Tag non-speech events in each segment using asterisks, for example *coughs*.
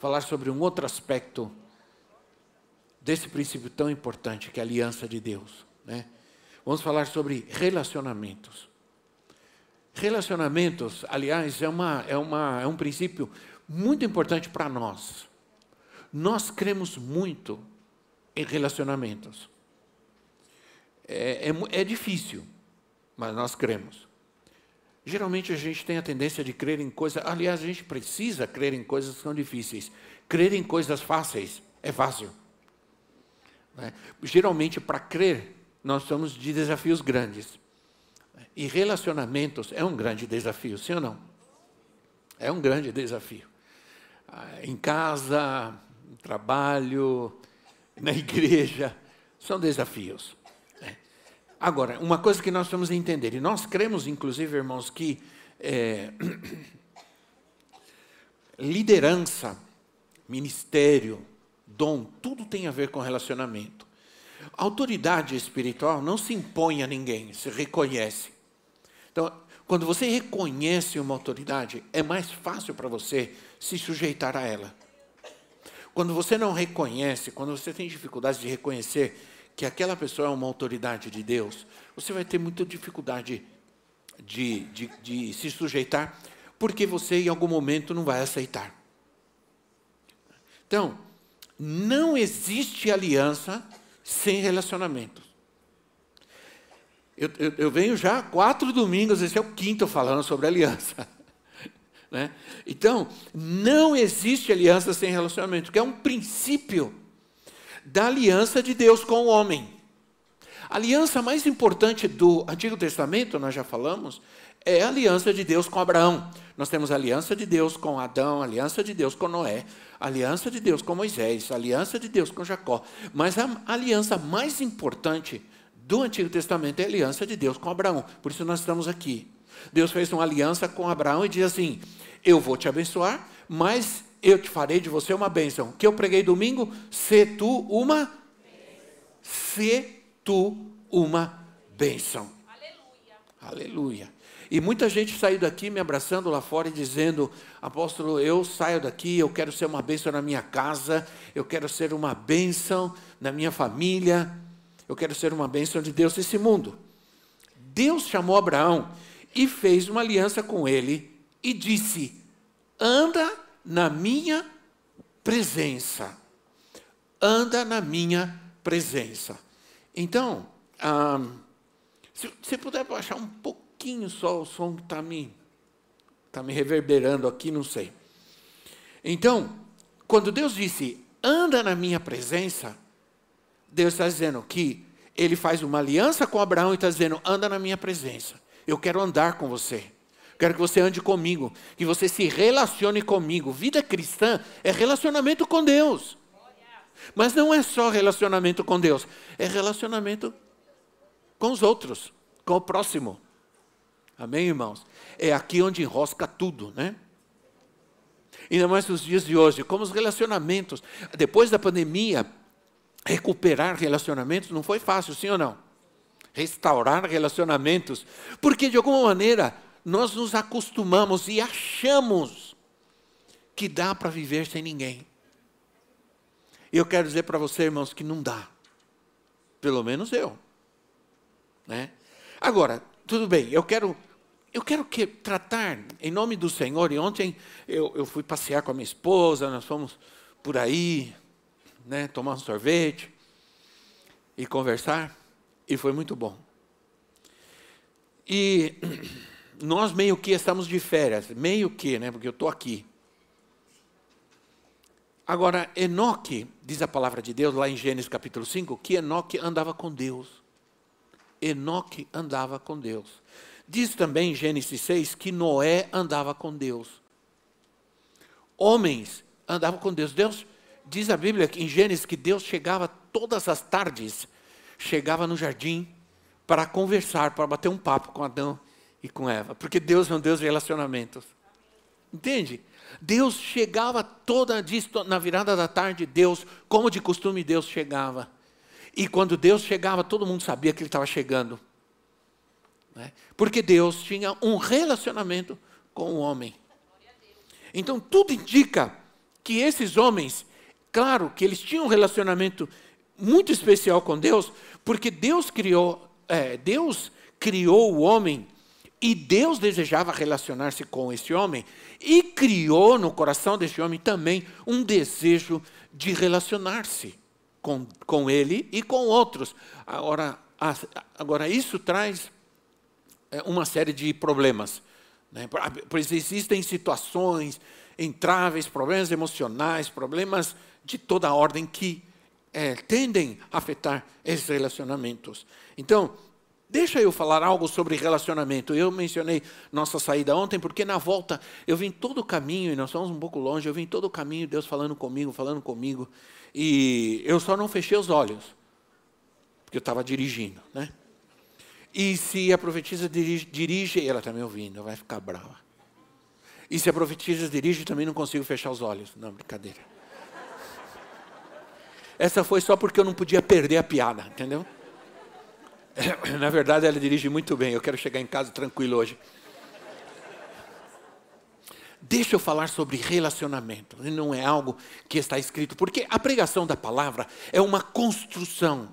falar sobre um outro aspecto desse princípio tão importante que é a aliança de Deus. Né? Vamos falar sobre relacionamentos. Relacionamentos, aliás, é, uma, é, uma, é um princípio muito importante para nós. Nós cremos muito em relacionamentos. É, é, é difícil, mas nós cremos. Geralmente a gente tem a tendência de crer em coisas, aliás, a gente precisa crer em coisas que são difíceis. Crer em coisas fáceis é fácil. Né? Geralmente, para crer, nós somos de desafios grandes. E relacionamentos é um grande desafio, sim ou não? É um grande desafio. Ah, em casa, no trabalho, na *laughs* igreja, são desafios. Agora, uma coisa que nós vamos entender, e nós cremos, inclusive, irmãos, que é, *clears throat* liderança, ministério, dom, tudo tem a ver com relacionamento. autoridade espiritual não se impõe a ninguém, se reconhece. Então, quando você reconhece uma autoridade, é mais fácil para você se sujeitar a ela. Quando você não reconhece, quando você tem dificuldade de reconhecer que aquela pessoa é uma autoridade de Deus, você vai ter muita dificuldade de, de, de se sujeitar, porque você em algum momento não vai aceitar. Então, não existe aliança sem relacionamento. Eu, eu, eu, venho já quatro domingos, esse é o quinto falando sobre aliança. *laughs* Né? Então, não existe aliança sem relacionamento, que é um princípio da aliança de Deus com o homem. A aliança mais importante do Antigo Testamento, nós já falamos, é a aliança de Deus com Abraão. Nós temos a aliança de Deus com Adão, a aliança de Deus com Noé, a aliança de Deus com Moisés, a aliança de Deus com Jacó. Mas a aliança mais importante do Antigo Testamento é a aliança de Deus com Abraão. Por isso nós estamos aqui. Deus fez uma aliança com Abraão e diz assim: Eu vou te abençoar, mas eu te farei de você uma bênção. Que eu preguei domingo, se tu uma se tu uma bênção. Aleluia. Aleluia. E muita gente saiu daqui me abraçando lá fora e dizendo: Apóstolo, eu saio daqui, eu quero ser uma bênção na minha casa, eu quero ser uma bênção na minha família, eu quero ser uma bênção de Deus nesse mundo. Deus chamou Abraão e fez uma aliança com ele e disse: Anda na minha presença. Anda na minha presença. Então, ah, se você puder baixar um pouquinho só o som que está me, tá me reverberando aqui, não sei. Então, quando Deus disse, anda na minha presença, Deus está dizendo que ele faz uma aliança com Abraão e está dizendo, anda na minha presença. Eu quero andar com você. Quero que você ande comigo, que você se relacione comigo. Vida cristã é relacionamento com Deus. Mas não é só relacionamento com Deus, é relacionamento com os outros, com o próximo. Amém, irmãos? É aqui onde enrosca tudo, né? Ainda mais nos dias de hoje, como os relacionamentos, depois da pandemia, recuperar relacionamentos não foi fácil, sim ou não? Restaurar relacionamentos, porque de alguma maneira nós nos acostumamos e achamos que dá para viver sem ninguém. Eu quero dizer para você, irmãos, que não dá. Pelo menos eu. Né? Agora, tudo bem, eu quero eu quero que, tratar em nome do Senhor. E ontem eu, eu fui passear com a minha esposa, nós fomos por aí, né, tomar um sorvete e conversar, e foi muito bom. E nós meio que estamos de férias, meio que, né? Porque eu estou aqui. Agora, Enoque, diz a palavra de Deus lá em Gênesis capítulo 5, que Enoque andava com Deus. Enoque andava com Deus. Diz também em Gênesis 6 que Noé andava com Deus. Homens andava com Deus. Deus diz a Bíblia que em Gênesis que Deus chegava todas as tardes, chegava no jardim para conversar, para bater um papo com Adão e com Eva, porque Deus é um Deus de relacionamentos. Entende? Deus chegava toda na virada da tarde, Deus, como de costume, Deus chegava. E quando Deus chegava, todo mundo sabia que ele estava chegando. Né? Porque Deus tinha um relacionamento com o homem. Então tudo indica que esses homens, claro que eles tinham um relacionamento muito especial com Deus, porque Deus criou, é, Deus criou o homem e Deus desejava relacionar-se com esse homem e criou no coração desse homem também um desejo de relacionar-se com, com ele e com outros. Agora, agora isso traz é, uma série de problemas. Né? Pois existem situações, entraves, problemas emocionais, problemas de toda ordem que é, tendem a afetar esses relacionamentos. Então, Deixa eu falar algo sobre relacionamento. Eu mencionei nossa saída ontem, porque na volta eu vim todo o caminho, e nós estamos um pouco longe, eu vim todo o caminho, Deus falando comigo, falando comigo, e eu só não fechei os olhos, porque eu estava dirigindo, né? E se a profetisa dirige, dirige, ela está me ouvindo, vai ficar brava. E se a profetisa dirige, também não consigo fechar os olhos. Não, brincadeira. Essa foi só porque eu não podia perder a piada, entendeu? *coughs* Na verdade, ela dirige muito bem. Eu quero chegar em casa tranquilo hoje. Deixa eu falar sobre relacionamento. Não é algo que está escrito, porque a pregação da palavra é uma construção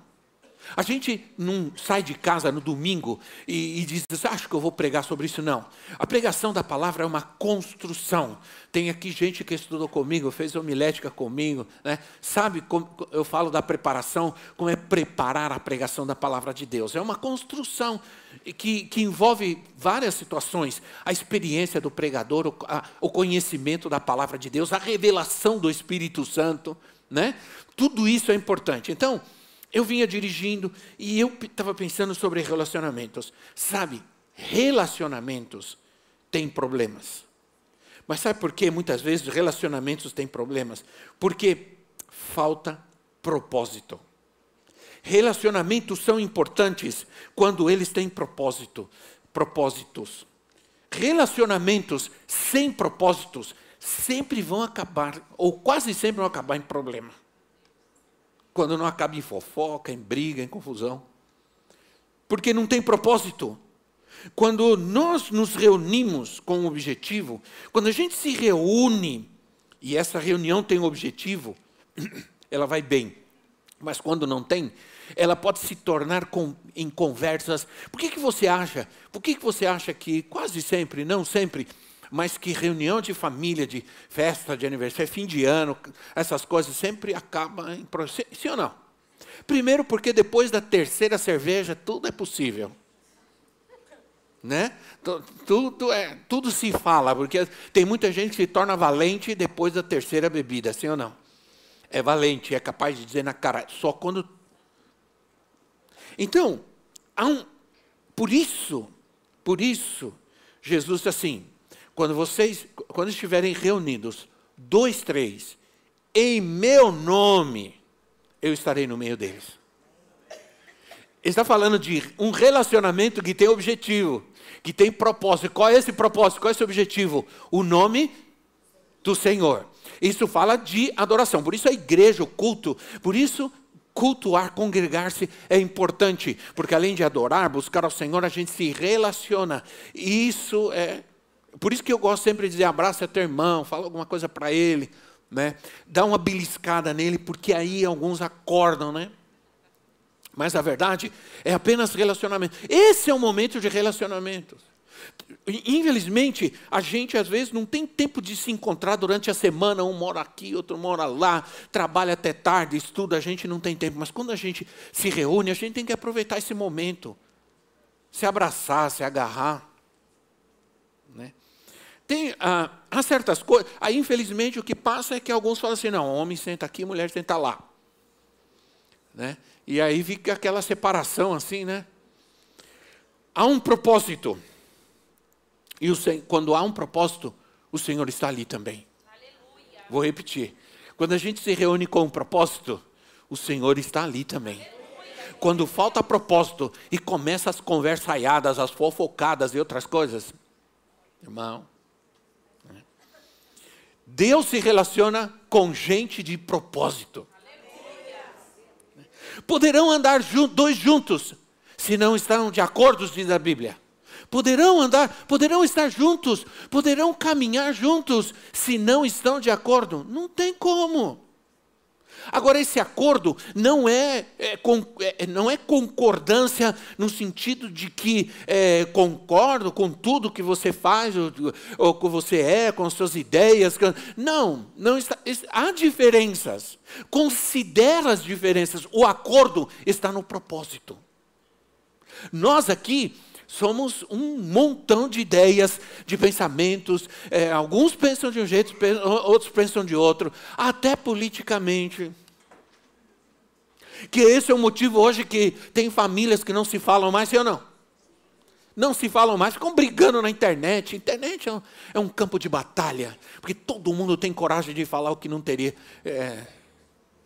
a gente não sai de casa no domingo e, e diz, acho que eu vou pregar sobre isso. Não. A pregação da palavra é uma construção. Tem aqui gente que estudou comigo, fez homilética comigo, né? sabe como eu falo da preparação, como é preparar a pregação da palavra de Deus. É uma construção que, que envolve várias situações: a experiência do pregador, o, a, o conhecimento da palavra de Deus, a revelação do Espírito Santo. Né? Tudo isso é importante. Então, eu vinha dirigindo e eu estava pensando sobre relacionamentos. Sabe, relacionamentos têm problemas. Mas sabe por que muitas vezes relacionamentos têm problemas? Porque falta propósito. Relacionamentos são importantes quando eles têm propósito, propósitos. Relacionamentos sem propósitos sempre vão acabar, ou quase sempre vão acabar em problema quando não acaba em fofoca, em briga, em confusão. Porque não tem propósito. Quando nós nos reunimos com um objetivo, quando a gente se reúne e essa reunião tem um objetivo, *clears throat* ela vai bem. Mas quando não tem, ela pode se tornar com, em conversas. Por que, que você acha? Por que, que você acha que quase sempre, não sempre, mas que reunião de família, de festa de aniversário, fim de ano, essas coisas sempre acabam em sim ou não? Primeiro porque depois da terceira cerveja tudo é possível. Né? Tudo, é, tudo se fala, porque tem muita gente que se torna valente depois da terceira bebida, sim ou não? É valente, é capaz de dizer na cara, só quando. Então, um, por isso, por isso, Jesus disse assim: quando vocês, quando estiverem reunidos, dois, três, em meu nome, eu estarei no meio deles. Ele está falando de um relacionamento que tem objetivo, que tem propósito. Qual é esse propósito? Qual é esse objetivo? O nome do Senhor. Isso fala de adoração. Por isso a igreja, o culto, por isso cultuar, congregar-se é importante, porque além de adorar, buscar ao Senhor, a gente se relaciona. Isso é por isso que eu gosto sempre de dizer abraça teu irmão, fala alguma coisa para ele, né? Dá uma beliscada nele, porque aí alguns acordam, né? Mas a verdade é apenas relacionamento. Esse é o momento de relacionamentos. Infelizmente, a gente às vezes não tem tempo de se encontrar durante a semana, um mora aqui, outro mora lá, trabalha até tarde, estuda, a gente não tem tempo. Mas quando a gente se reúne, a gente tem que aproveitar esse momento. Se abraçar, se agarrar. Tem, ah, há certas coisas. Aí, infelizmente, o que passa é que alguns falam assim: não, homem senta aqui, mulher senta lá. Né? E aí fica aquela separação assim, né? Há um propósito. E o, quando há um propósito, o Senhor está ali também. Aleluia. Vou repetir. Quando a gente se reúne com um propósito, o Senhor está ali também. Quando falta propósito e começa as conversaiadas, as fofocadas e outras coisas, irmão, Deus se relaciona com gente de propósito. Poderão andar dois juntos, se não estão de acordo, diz a Bíblia. Poderão andar, poderão estar juntos, poderão caminhar juntos, se não estão de acordo. Não tem como. Agora, esse acordo não é, é, com, é, não é concordância no sentido de que é, concordo com tudo que você faz, ou, ou que você é, com as suas ideias. Não, não está, há diferenças. Considera as diferenças. O acordo está no propósito. Nós aqui somos um montão de ideias, de pensamentos. É, alguns pensam de um jeito, outros pensam de outro, até politicamente. Que esse é o motivo hoje que tem famílias que não se falam mais, sim ou não? Não se falam mais, ficam brigando na internet. Internet é um, é um campo de batalha, porque todo mundo tem coragem de falar o que não teria. É,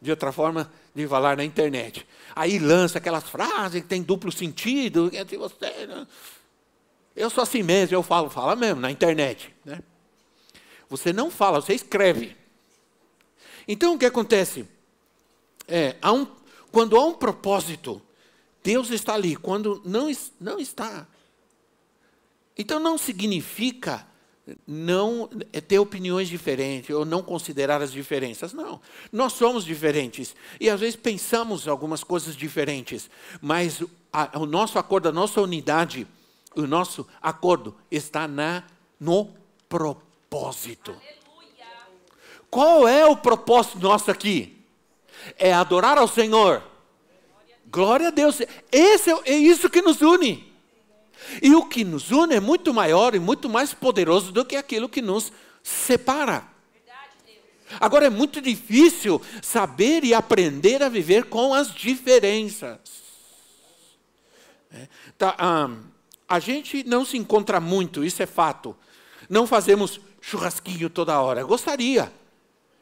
de outra forma, de falar na internet. Aí lança aquelas frases que tem duplo sentido. Que você, né? Eu sou assim mesmo, eu falo, fala mesmo na internet. Né? Você não fala, você escreve. Então o que acontece? É, há um, quando há um propósito, Deus está ali. Quando não, não está. Então não significa não é ter opiniões diferentes ou não considerar as diferenças. Não. Nós somos diferentes e às vezes pensamos algumas coisas diferentes, mas a, o nosso acordo, a nossa unidade, o nosso acordo está na no propósito. Aleluia. Qual é o propósito nosso aqui? É adorar ao Senhor. Glória a Deus. Esse é, é isso que nos une. E o que nos une é muito maior e muito mais poderoso do que aquilo que nos separa. Agora é muito difícil saber e aprender a viver com as diferenças. É, tá, a gente não se encontra muito, isso é fato. Não fazemos churrasquinho toda hora. Gostaria.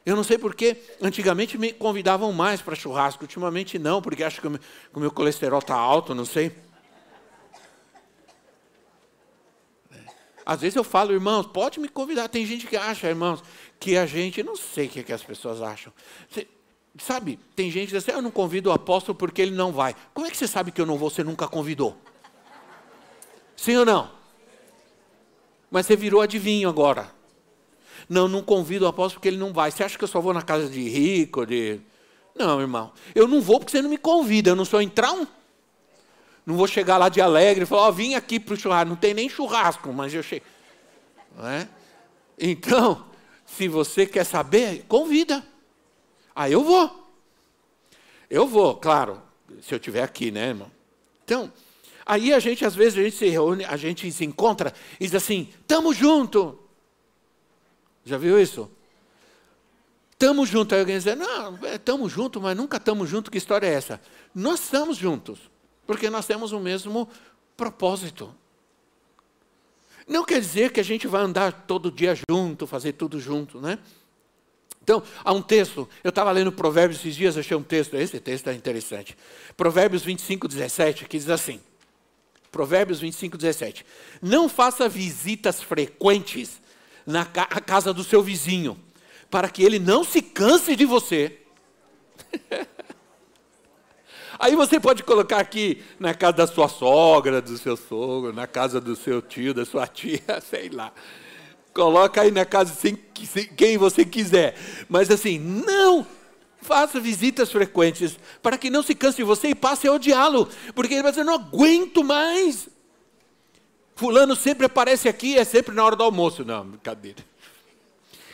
Eu não sei porque antigamente me convidavam mais para churrasco, ultimamente não, porque acho que o meu colesterol está alto, não sei. Às vezes eu falo, irmãos, pode me convidar. Tem gente que acha, irmãos, que a gente, não sei o que, é que as pessoas acham. Você, sabe, tem gente que diz assim, eu não convido o apóstolo porque ele não vai. Como é que você sabe que eu não vou, você nunca convidou? Sim ou não? Mas você virou adivinho agora. Não, não convido o apóstolo porque ele não vai. Você acha que eu só vou na casa de rico, de... Não, irmão. Eu não vou porque você não me convida. Eu não sou entrar um não vou chegar lá de alegre e falar, oh, vim aqui para o churrasco. Não tem nem churrasco, mas eu chego. É? Então, se você quer saber, convida. Aí eu vou. Eu vou, claro, se eu estiver aqui, né, irmão? Então, aí a gente, às vezes, a gente se reúne, a gente se encontra e diz assim, tamo junto. Já viu isso? Tamo junto. Aí alguém diz, não, é, tamo junto, mas nunca tamo junto, que história é essa? Nós estamos juntos. Porque nós temos o mesmo propósito. Não quer dizer que a gente vai andar todo dia junto, fazer tudo junto, né? Então, há um texto, eu estava lendo Provérbios esses dias, achei um texto, esse texto é interessante. Provérbios 25, 17, que diz assim: Provérbios 25, 17. Não faça visitas frequentes na casa do seu vizinho, para que ele não se canse de você. *laughs* Aí você pode colocar aqui na casa da sua sogra, do seu sogro, na casa do seu tio, da sua *laughs* tia, sei lá. Coloca aí na casa sem, sem, quem você quiser. Mas assim, não faça visitas frequentes para que não se canse de você e passe a odiá-lo. Porque ele vai dizer, não aguento mais. Fulano sempre aparece aqui, é sempre na hora do almoço. Não, brincadeira.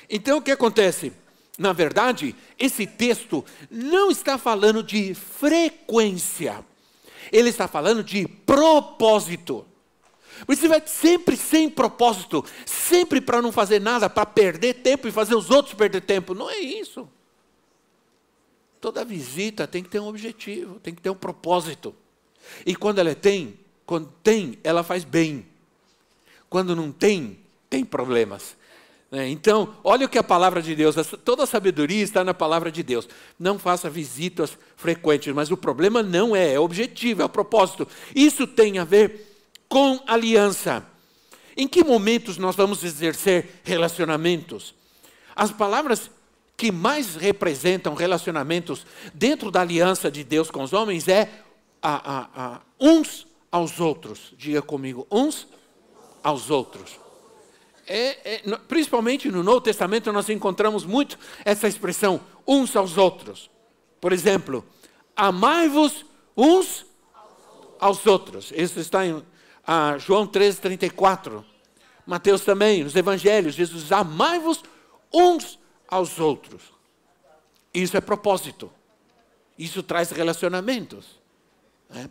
Então o que acontece? Na verdade, esse texto não está falando de frequência, ele está falando de propósito. Você vai sempre sem propósito, sempre para não fazer nada, para perder tempo e fazer os outros perder tempo. Não é isso. Toda visita tem que ter um objetivo, tem que ter um propósito. E quando ela tem, quando tem, ela faz bem. Quando não tem, tem problemas. Né? Então, olha o que a palavra de Deus, toda a sabedoria está na palavra de Deus. Não faça visitas frequentes, mas o problema não é, é objetivo, é o propósito. Isso tem a ver com aliança. Em que momentos nós vamos exercer relacionamentos? As palavras que mais representam relacionamentos dentro da aliança de Deus com os homens é a, a, a, uns aos outros. Diga comigo, uns aos outros é, é, principalmente no Novo Testamento, nós encontramos muito essa expressão, uns aos outros. Por exemplo, amai-vos uns aos outros. Isso está em ah, João 13, 34. Mateus também, nos evangelhos, Jesus amai-vos uns aos outros. Isso é propósito. Isso traz relacionamentos. Né?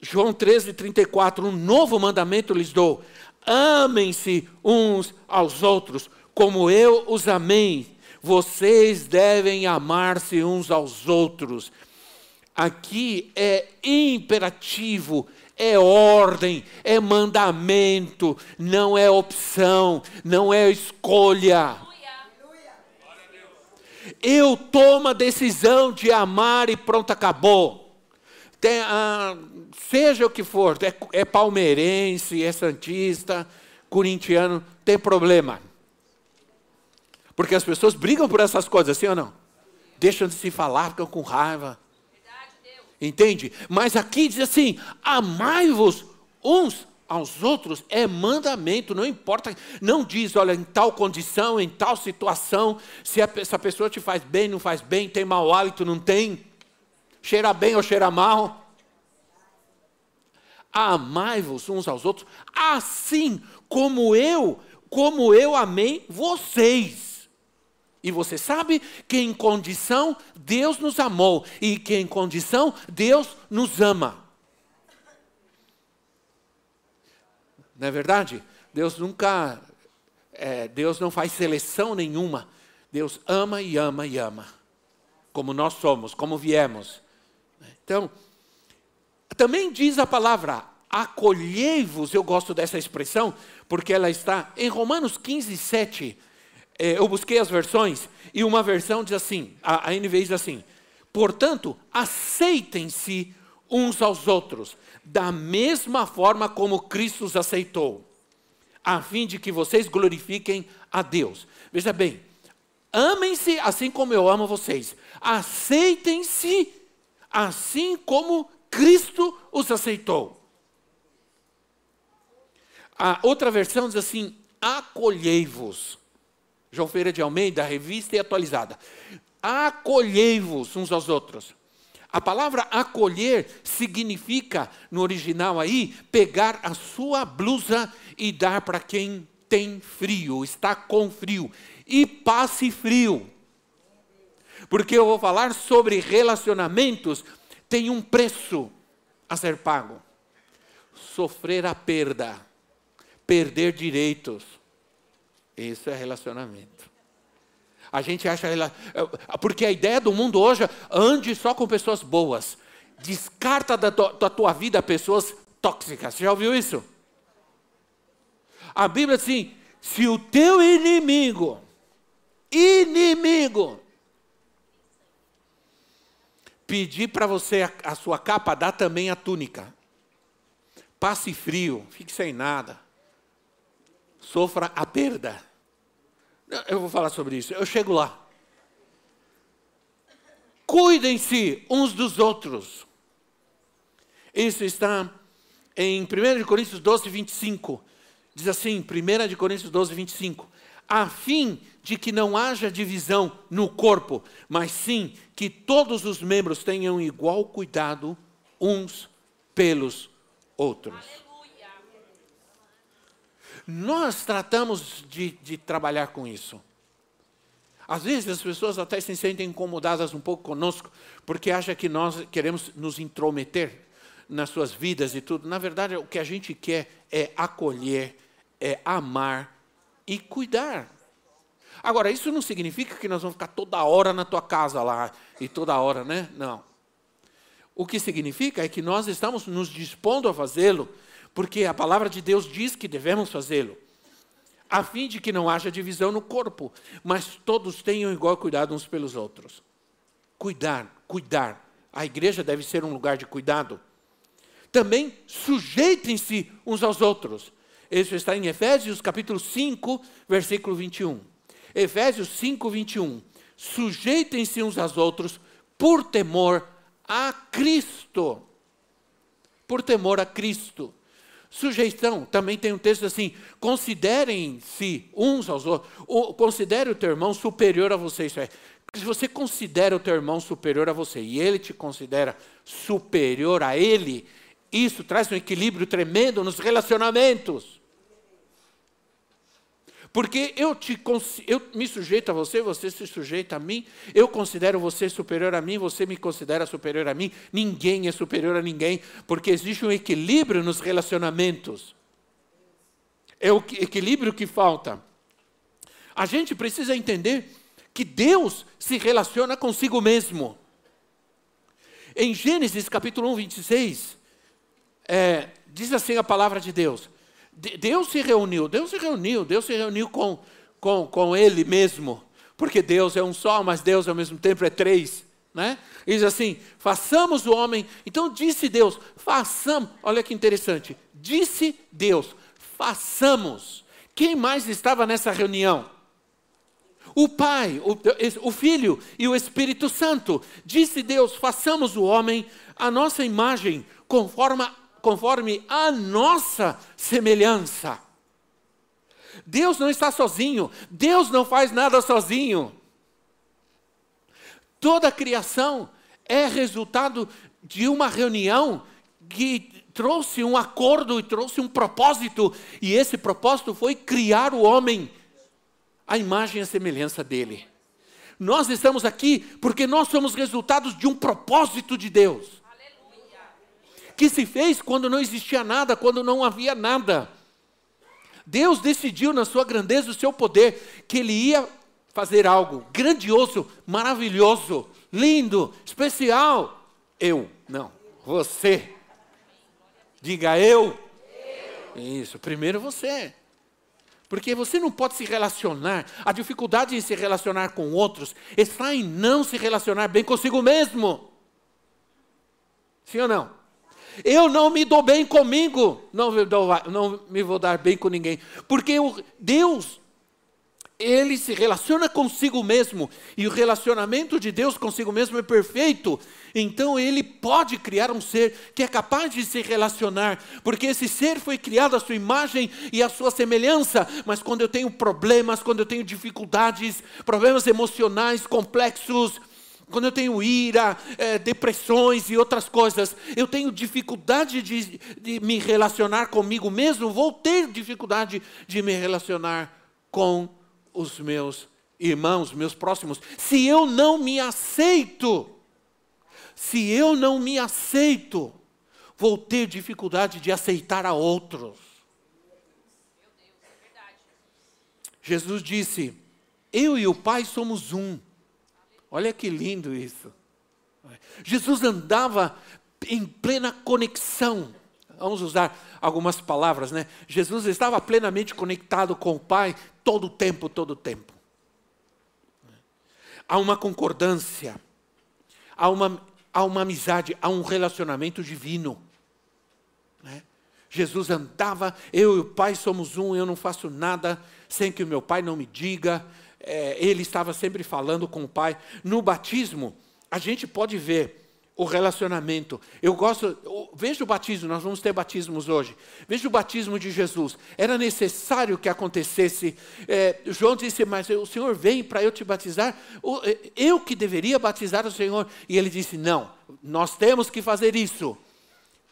João 13, 34, um novo mandamento lhes dou: Amem-se uns aos outros, como eu os amei. Vocês devem amar-se uns aos outros. Aqui é imperativo, é ordem, é mandamento, não é opção, não é escolha. Eu tomo a decisão de amar e pronto, acabou. Tem, ah, seja o que for, é, é palmeirense, é santista, corintiano, tem problema. Porque as pessoas brigam por essas coisas, sim ou não? Deixam de se falar, ficam com raiva. Entende? Mas aqui diz assim: amai-vos uns aos outros é mandamento, não importa, não diz, olha, em tal condição, em tal situação, se essa pessoa te faz bem, não faz bem, tem mau hálito, não tem cheira bem ou cheira mal. Amai-vos uns aos outros, assim como eu, como eu amei vocês. E você sabe que em condição Deus nos amou e que em condição Deus nos ama. Não é verdade? Deus nunca, é, Deus não faz seleção nenhuma. Deus ama e ama e ama. Como nós somos, como viemos. Então, também diz a palavra acolhei-vos, eu gosto dessa expressão, porque ela está em Romanos 15, 7. É, eu busquei as versões, e uma versão diz assim: a, a NVI diz assim: portanto, aceitem-se uns aos outros, da mesma forma como Cristo os aceitou, a fim de que vocês glorifiquem a Deus. Veja bem, amem-se assim como eu amo vocês, aceitem-se assim como Cristo os aceitou. A outra versão diz assim: acolhei-vos. João Feira de Almeida, revista e atualizada. Acolhei-vos uns aos outros. A palavra acolher significa, no original aí, pegar a sua blusa e dar para quem tem frio, está com frio. E passe frio porque eu vou falar sobre relacionamentos, tem um preço a ser pago. Sofrer a perda, perder direitos. Isso é relacionamento. A gente acha. Porque a ideia do mundo hoje, ande só com pessoas boas. Descarta da tua, da tua vida pessoas tóxicas. Você já ouviu isso? A Bíblia diz assim: se o teu inimigo, inimigo, pedir para você a, a sua capa, dá também a túnica. Passe frio, fique sem nada. Sofra a perda. Eu vou falar sobre isso, eu chego lá. Cuidem-se uns dos outros. Isso está em 1 Coríntios 12, 25. Diz assim, 1 Coríntios 12, 25 a fim de que não haja divisão no corpo, mas sim que todos os membros tenham igual cuidado uns pelos outros. Aleluia. Nós tratamos de, de trabalhar com isso. Às vezes as pessoas até se sentem incomodadas um pouco conosco, porque acham que nós queremos nos intrometer nas suas vidas e tudo. Na verdade, o que a gente quer é acolher, é amar e cuidar. Agora, isso não significa que nós vamos ficar toda hora na tua casa lá e toda hora, né? Não. O que significa é que nós estamos nos dispondo a fazê-lo, porque a palavra de Deus diz que devemos fazê-lo. a fim de que não haja divisão no corpo, mas todos tenham igual cuidado uns pelos outros. Cuidar, cuidar. A igreja deve ser um lugar de cuidado. Também sujeitem-se uns aos outros. Isso está em Efésios capítulo 5, versículo 21. Efésios 5, 21. Sujeitem-se uns aos outros por temor a Cristo. Por temor a Cristo. Sujeição, também tem um texto assim: considerem-se uns aos outros, considere o teu irmão superior a você. Isso é, se você considera o teu irmão superior a você e ele te considera superior a ele, isso traz um equilíbrio tremendo nos relacionamentos. Porque eu, te, eu me sujeito a você, você se sujeita a mim, eu considero você superior a mim, você me considera superior a mim, ninguém é superior a ninguém, porque existe um equilíbrio nos relacionamentos. É o equilíbrio que falta. A gente precisa entender que Deus se relaciona consigo mesmo. Em Gênesis capítulo 1, 26, é, diz assim a palavra de Deus: Deus se reuniu, Deus se reuniu, Deus se reuniu com, com, com Ele mesmo, porque Deus é um só, mas Deus ao mesmo tempo é três. Né? diz assim: façamos o homem. Então disse Deus: façamos. Olha que interessante. Disse Deus: façamos. Quem mais estava nessa reunião? O Pai, o, o Filho e o Espírito Santo. Disse Deus: façamos o homem a nossa imagem, conforme conforme a nossa semelhança. Deus não está sozinho, Deus não faz nada sozinho. Toda a criação é resultado de uma reunião que trouxe um acordo e trouxe um propósito, e esse propósito foi criar o homem à imagem e à semelhança dele. Nós estamos aqui porque nós somos resultados de um propósito de Deus que se fez quando não existia nada, quando não havia nada. Deus decidiu, na sua grandeza, o seu poder, que Ele ia fazer algo grandioso, maravilhoso, lindo, especial. Eu, não, você. Diga eu. eu. Isso, primeiro você. Porque você não pode se relacionar. A dificuldade em se relacionar com outros está em não se relacionar bem consigo mesmo. Sim ou não? Eu não me dou bem comigo, não me, dou, não me vou dar bem com ninguém. Porque o Deus, ele se relaciona consigo mesmo, e o relacionamento de Deus consigo mesmo é perfeito. Então ele pode criar um ser que é capaz de se relacionar, porque esse ser foi criado à sua imagem e à sua semelhança. Mas quando eu tenho problemas, quando eu tenho dificuldades, problemas emocionais complexos, quando eu tenho ira, é, depressões e outras coisas, eu tenho dificuldade de, de me relacionar comigo mesmo, vou ter dificuldade de me relacionar com os meus irmãos, meus próximos. Se eu não me aceito, se eu não me aceito, vou ter dificuldade de aceitar a outros. Jesus disse: Eu e o Pai somos um. Olha que lindo isso. Jesus andava em plena conexão. Vamos usar algumas palavras, né? Jesus estava plenamente conectado com o Pai todo o tempo, todo o tempo. Há uma concordância, há uma, há uma amizade, há um relacionamento divino. Né? Jesus andava, eu e o Pai somos um, eu não faço nada sem que o meu Pai não me diga, é, ele estava sempre falando com o Pai. No batismo, a gente pode ver o relacionamento. Eu gosto, veja o batismo, nós vamos ter batismos hoje. Veja o batismo de Jesus. Era necessário que acontecesse. É, João disse, mas o Senhor vem para eu te batizar? É, eu que deveria batizar o Senhor? E ele disse, não, nós temos que fazer isso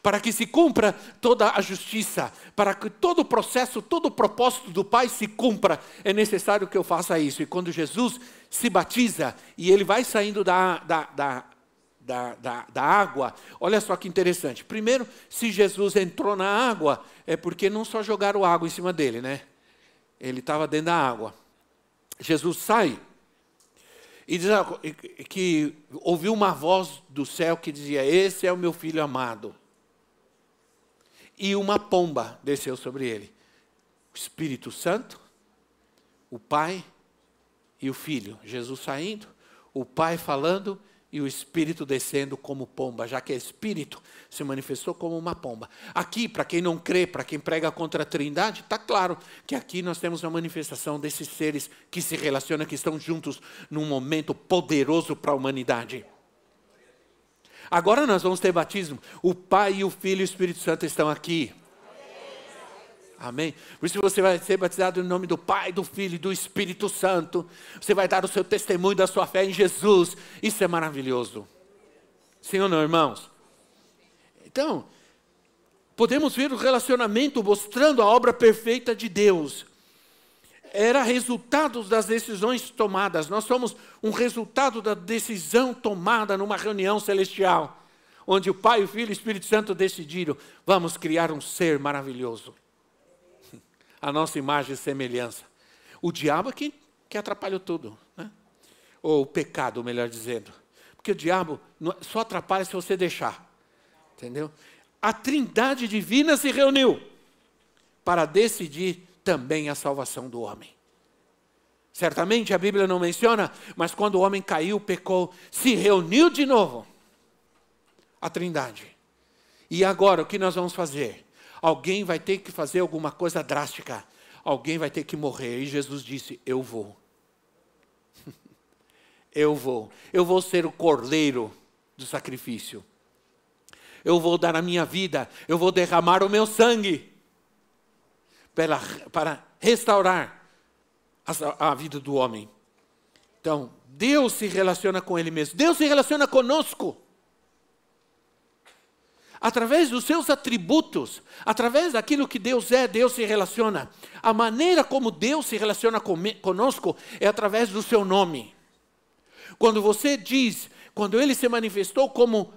para que se cumpra toda a justiça, para que todo o processo, todo o propósito do Pai se cumpra, é necessário que eu faça isso. E quando Jesus se batiza e ele vai saindo da, da, da, da, da, da água, olha só que interessante. Primeiro, se Jesus entrou na água, é porque não só jogaram água em cima dele, né? Ele estava dentro da água. Jesus sai e diz que ouviu uma voz do céu que dizia: Esse é o meu filho amado e uma pomba desceu sobre ele. O Espírito Santo O Pai e o Filho. Jesus saindo, o Pai falando e o Espírito descendo como pomba, já que é Espírito se manifestou como uma pomba. Aqui, para quem não crê, para quem prega contra a Trindade, está claro que aqui nós temos uma manifestação desses seres que se relacionam, que estão juntos num momento poderoso para a humanidade. Agora nós vamos ter batismo. O Pai e o Filho e o Espírito Santo estão aqui. Amém? Por isso você vai ser batizado em nome do Pai, do Filho e do Espírito Santo. Você vai dar o seu testemunho da sua fé em Jesus. Isso é maravilhoso. Sim ou não, irmãos? Então, podemos ver o relacionamento mostrando a obra perfeita de Deus. Era resultado das decisões tomadas. Nós somos um resultado da decisão tomada numa reunião celestial, onde o Pai, o Filho e o Espírito Santo decidiram: vamos criar um ser maravilhoso *laughs* a nossa imagem e semelhança. O diabo é que, que atrapalhou tudo. Né? Ou o pecado, melhor dizendo. Porque o diabo só atrapalha se você deixar. Entendeu? A trindade divina se reuniu para decidir também a salvação do homem. Certamente a Bíblia não menciona, mas quando o homem caiu, pecou, se reuniu de novo a trindade. E agora o que nós vamos fazer? Alguém vai ter que fazer alguma coisa drástica. Alguém vai ter que morrer. E Jesus disse: Eu vou. *laughs* Eu vou. Eu vou ser o cordeiro do sacrifício. Eu vou dar a minha vida. Eu vou derramar o meu sangue para, para restaurar a, a vida do homem. Então, Deus se relaciona com Ele mesmo. Deus se relaciona conosco através dos seus atributos, através daquilo que Deus é, Deus se relaciona. A maneira como Deus se relaciona conosco é através do seu nome. Quando você diz, quando ele se manifestou como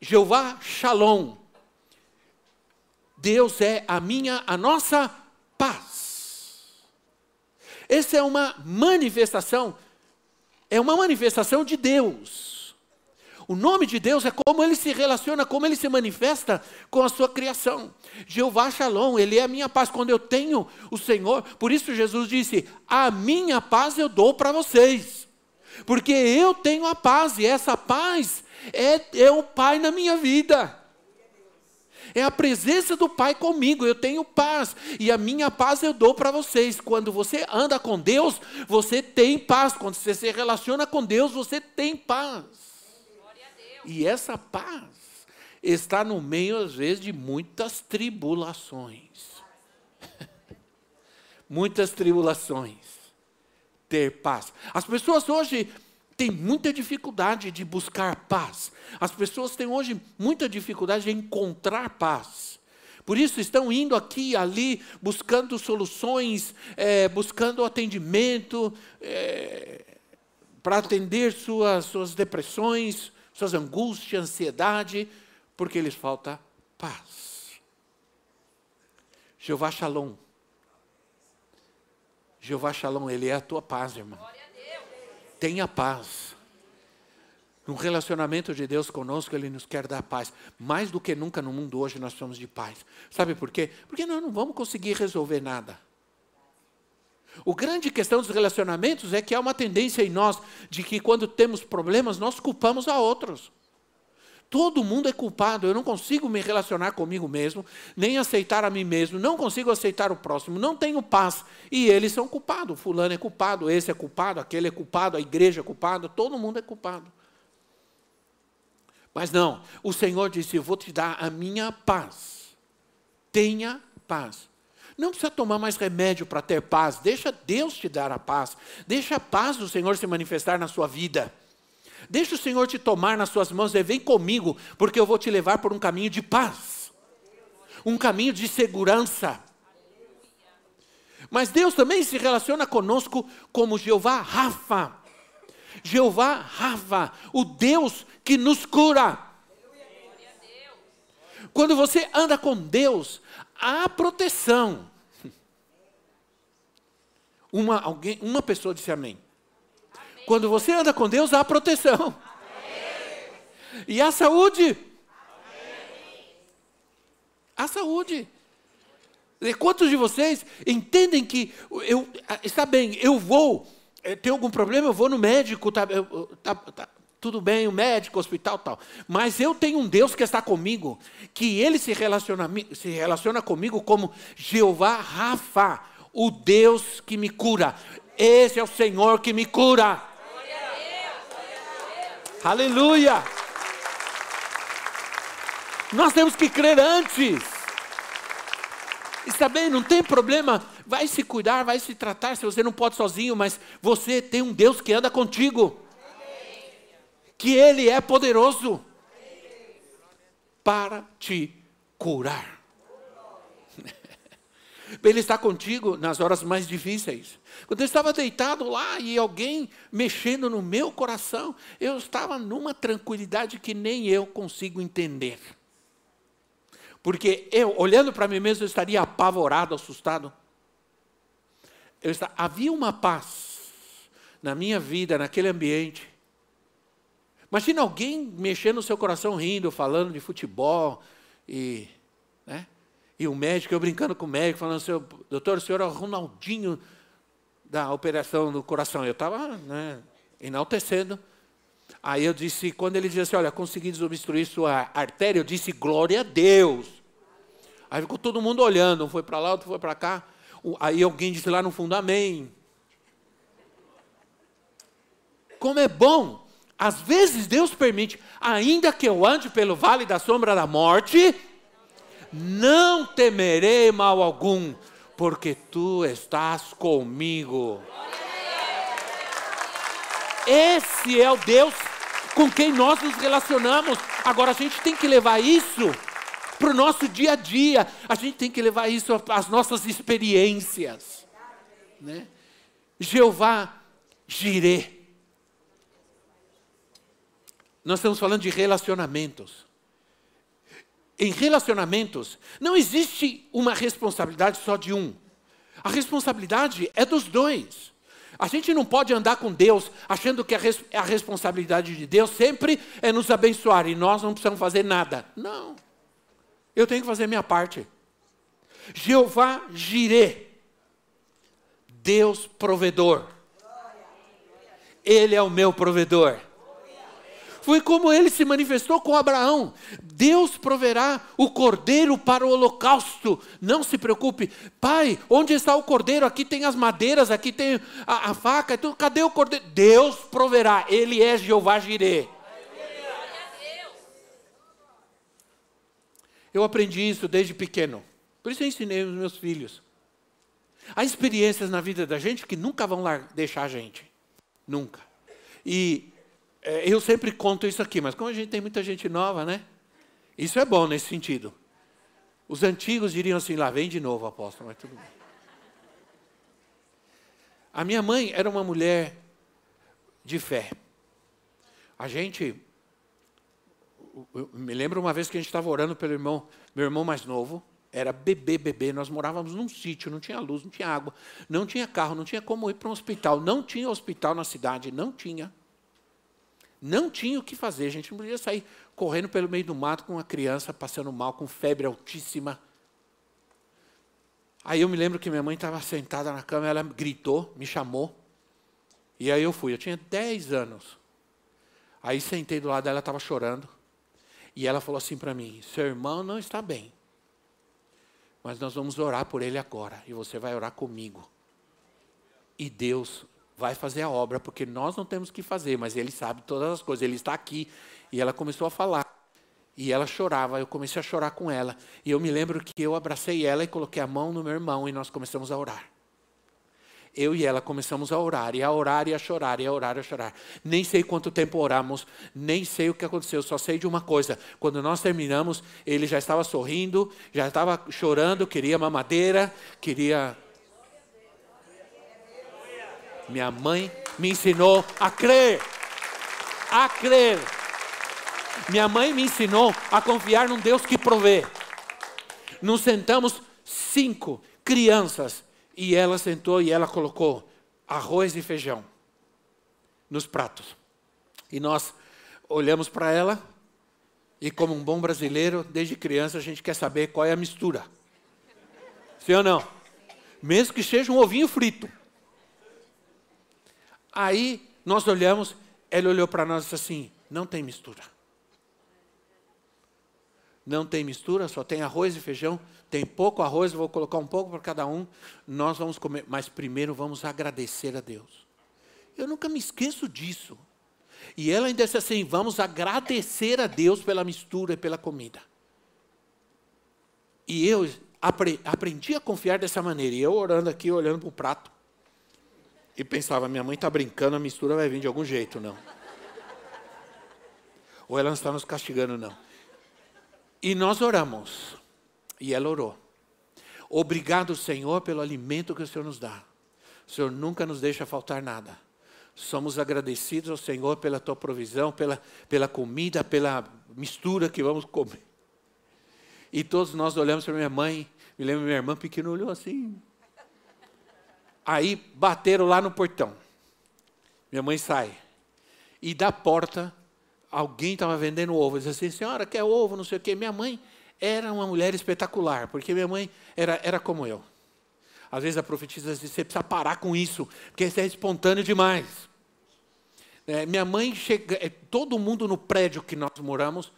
Jeová Shalom, Deus é a minha, a nossa paz. Essa é uma manifestação, é uma manifestação de Deus. O nome de Deus é como ele se relaciona, como ele se manifesta com a sua criação. Jeová Shalom, ele é a minha paz. Quando eu tenho o Senhor, por isso Jesus disse: A minha paz eu dou para vocês. Porque eu tenho a paz, e essa paz é, é o Pai na minha vida. É a presença do Pai comigo, eu tenho paz, e a minha paz eu dou para vocês. Quando você anda com Deus, você tem paz. Quando você se relaciona com Deus, você tem paz. E essa paz está no meio, às vezes, de muitas tribulações. *laughs* muitas tribulações. Ter paz. As pessoas hoje têm muita dificuldade de buscar paz. As pessoas têm hoje muita dificuldade de encontrar paz. Por isso estão indo aqui e ali, buscando soluções, é, buscando atendimento, é, para atender suas, suas depressões, suas angústias, ansiedade, porque lhes falta paz. Jeová Shalom. Jeová Shalom, Ele é a tua paz, irmão. Tenha paz. No relacionamento de Deus conosco, Ele nos quer dar paz. Mais do que nunca no mundo hoje nós somos de paz. Sabe por quê? Porque nós não vamos conseguir resolver nada. O grande questão dos relacionamentos é que há uma tendência em nós de que quando temos problemas, nós culpamos a outros. Todo mundo é culpado, eu não consigo me relacionar comigo mesmo, nem aceitar a mim mesmo, não consigo aceitar o próximo, não tenho paz. E eles são culpados, fulano é culpado, esse é culpado, aquele é culpado, a igreja é culpada, todo mundo é culpado. Mas não, o Senhor disse: Eu vou te dar a minha paz. Tenha paz. Não precisa tomar mais remédio para ter paz. Deixa Deus te dar a paz. Deixa a paz do Senhor se manifestar na sua vida. Deixa o Senhor te tomar nas suas mãos e vem comigo, porque eu vou te levar por um caminho de paz. Um caminho de segurança. Mas Deus também se relaciona conosco como Jeová Rafa. Jeová Rafa, o Deus que nos cura. Quando você anda com Deus, há proteção. *laughs* Uma, alguém, uma pessoa disse amém. Quando você anda com Deus, há proteção. Amém. E a saúde. Amém. A saúde. Quantos de vocês entendem que eu está bem, eu vou, eh, tem algum problema, eu vou no médico, tá, tá, tá, tudo bem, o médico, hospital, tal. Mas eu tenho um Deus que está comigo, que ele se relaciona, se relaciona comigo como Jeová Rafa, o Deus que me cura. Esse é o Senhor que me cura. Aleluia! Nós temos que crer antes. Está bem, não tem problema. Vai se cuidar, vai se tratar. Se você não pode sozinho, mas você tem um Deus que anda contigo. Que Ele é poderoso para te curar. Ele está contigo nas horas mais difíceis. Quando eu estava deitado lá e alguém mexendo no meu coração, eu estava numa tranquilidade que nem eu consigo entender. Porque eu, olhando para mim mesmo, eu estaria apavorado, assustado. Está, havia uma paz na minha vida, naquele ambiente. Imagina alguém mexendo no seu coração, rindo, falando de futebol, e? E o médico, eu brincando com o médico, falando, seu, doutor, o senhor é o Ronaldinho da operação do coração. Eu estava né, enaltecendo. Aí eu disse, quando ele disse assim, olha, consegui desobstruir sua artéria, eu disse, glória a Deus. Aí ficou todo mundo olhando, um foi para lá, outro foi para cá. Aí alguém disse lá no fundo, amém. Como é bom, às vezes Deus permite, ainda que eu ande pelo vale da sombra da morte, não temerei mal algum, porque tu estás comigo. Esse é o Deus com quem nós nos relacionamos. Agora a gente tem que levar isso para o nosso dia a dia. A gente tem que levar isso às nossas experiências. Né? Jeová Jirê. Nós estamos falando de relacionamentos. Em relacionamentos, não existe uma responsabilidade só de um. A responsabilidade é dos dois. A gente não pode andar com Deus achando que a, res a responsabilidade de Deus sempre é nos abençoar e nós não precisamos fazer nada. Não. Eu tenho que fazer minha parte. Jeová Jirê, Deus provedor. Ele é o meu provedor. Foi como ele se manifestou com Abraão. Deus proverá o cordeiro para o holocausto. Não se preocupe. Pai, onde está o cordeiro? Aqui tem as madeiras, aqui tem a, a faca. Então, cadê o cordeiro? Deus proverá. Ele é Jeová Jireh. Eu aprendi isso desde pequeno. Por isso eu ensinei os meus filhos. Há experiências na vida da gente que nunca vão deixar a gente. Nunca. E eu sempre conto isso aqui, mas como a gente tem muita gente nova, né? Isso é bom nesse sentido. Os antigos diriam assim: lá vem de novo, apóstolo, mas tudo bem. A minha mãe era uma mulher de fé. A gente eu me lembro uma vez que a gente estava orando pelo irmão, meu irmão mais novo, era bebê, bebê. Nós morávamos num sítio, não tinha luz, não tinha água, não tinha carro, não tinha como ir para um hospital, não tinha hospital na cidade, não tinha. Não tinha o que fazer, a gente não podia sair correndo pelo meio do mato com uma criança passando mal, com febre altíssima. Aí eu me lembro que minha mãe estava sentada na cama, ela gritou, me chamou. E aí eu fui, eu tinha 10 anos. Aí sentei do lado dela, ela estava chorando. E ela falou assim para mim: seu irmão não está bem, mas nós vamos orar por ele agora, e você vai orar comigo. E Deus vai fazer a obra, porque nós não temos que fazer, mas Ele sabe todas as coisas, Ele está aqui. E ela começou a falar. E ela chorava, eu comecei a chorar com ela. E eu me lembro que eu abracei ela e coloquei a mão no meu irmão e nós começamos a orar eu e ela começamos a orar, e a orar, e a chorar, e a orar, e a chorar. Nem sei quanto tempo oramos, nem sei o que aconteceu, só sei de uma coisa: quando nós terminamos, ele já estava sorrindo, já estava chorando, queria mamadeira, queria. Minha mãe me ensinou a crer, a crer. Minha mãe me ensinou a confiar num Deus que provê. Nos sentamos cinco crianças e ela sentou e ela colocou arroz e feijão nos pratos. E nós olhamos para ela e como um bom brasileiro, desde criança a gente quer saber qual é a mistura. Sim ou não? Mesmo que seja um ovinho frito. Aí nós olhamos, ele olhou para nós e disse assim: não tem mistura. Não tem mistura, só tem arroz e feijão. Tem pouco arroz, vou colocar um pouco para cada um. Nós vamos comer, mas primeiro vamos agradecer a Deus. Eu nunca me esqueço disso. E ela ainda disse assim: vamos agradecer a Deus pela mistura e pela comida. E eu aprendi a confiar dessa maneira. E eu orando aqui, olhando para o prato. E pensava: minha mãe está brincando, a mistura vai vir de algum jeito, não. Ou ela não está nos castigando, não. E nós oramos. E ela orou. Obrigado, Senhor, pelo alimento que o Senhor nos dá. O Senhor nunca nos deixa faltar nada. Somos agradecidos ao Senhor pela tua provisão, pela, pela comida, pela mistura que vamos comer. E todos nós olhamos para minha mãe, me lembro minha irmã pequena olhou assim. Aí bateram lá no portão. Minha mãe sai. E da porta, alguém estava vendendo ovo. Diz assim, senhora, quer ovo, não sei o quê. Minha mãe era uma mulher espetacular, porque minha mãe era, era como eu. Às vezes a profetisa diz, você precisa parar com isso, porque isso é espontâneo demais. É, minha mãe chega, é, todo mundo no prédio que nós moramos,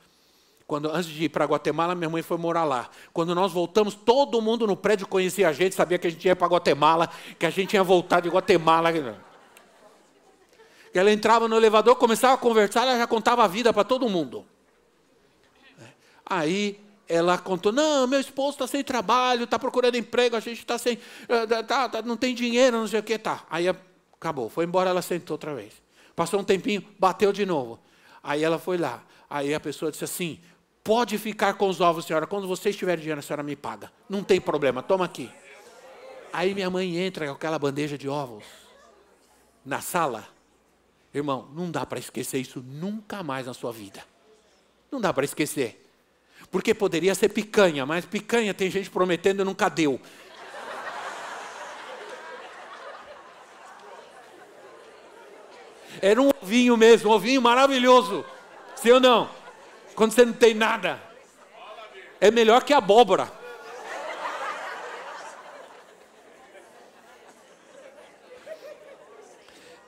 quando antes de ir para Guatemala, minha mãe foi morar lá. Quando nós voltamos, todo mundo no prédio conhecia a gente, sabia que a gente ia para Guatemala, que a gente tinha voltado de Guatemala. Ela entrava no elevador, começava a conversar, ela já contava a vida para todo mundo. Aí ela contou: não, meu esposo está sem trabalho, está procurando emprego, a gente está sem. Eh, tá, tá, não tem dinheiro, não sei o que, tá. Aí acabou, foi embora, ela sentou outra vez. Passou um tempinho, bateu de novo. Aí ela foi lá. Aí a pessoa disse assim: pode ficar com os ovos, senhora, quando você estiver dinheiro, a senhora me paga. Não tem problema, toma aqui. Aí minha mãe entra com aquela bandeja de ovos na sala. Irmão, não dá para esquecer isso nunca mais na sua vida. Não dá para esquecer. Porque poderia ser picanha, mas picanha tem gente prometendo e nunca deu. Era um ovinho mesmo, um ovinho maravilhoso. Sim ou não? Quando você não tem nada. É melhor que abóbora.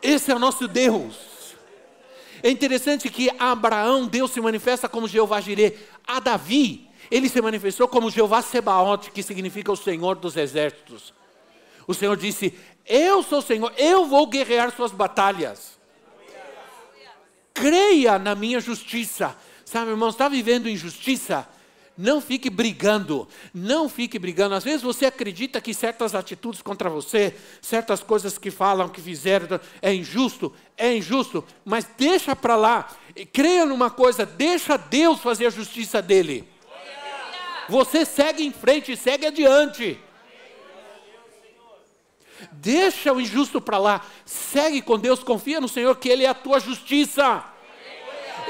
Esse é o nosso Deus. É interessante que a Abraão Deus se manifesta como Jeová Jireh. A Davi, ele se manifestou como Jeová Sebaote, que significa o Senhor dos exércitos. O Senhor disse: Eu sou o Senhor, eu vou guerrear suas batalhas. Creia na minha justiça. Sabe, irmão, está vivendo injustiça? Não fique brigando, não fique brigando. Às vezes você acredita que certas atitudes contra você, certas coisas que falam, que fizeram, é injusto, é injusto, mas deixa para lá. Creia numa coisa, deixa Deus fazer a justiça dele. Você segue em frente, segue adiante. Deixa o injusto para lá, segue com Deus, confia no Senhor que Ele é a tua justiça.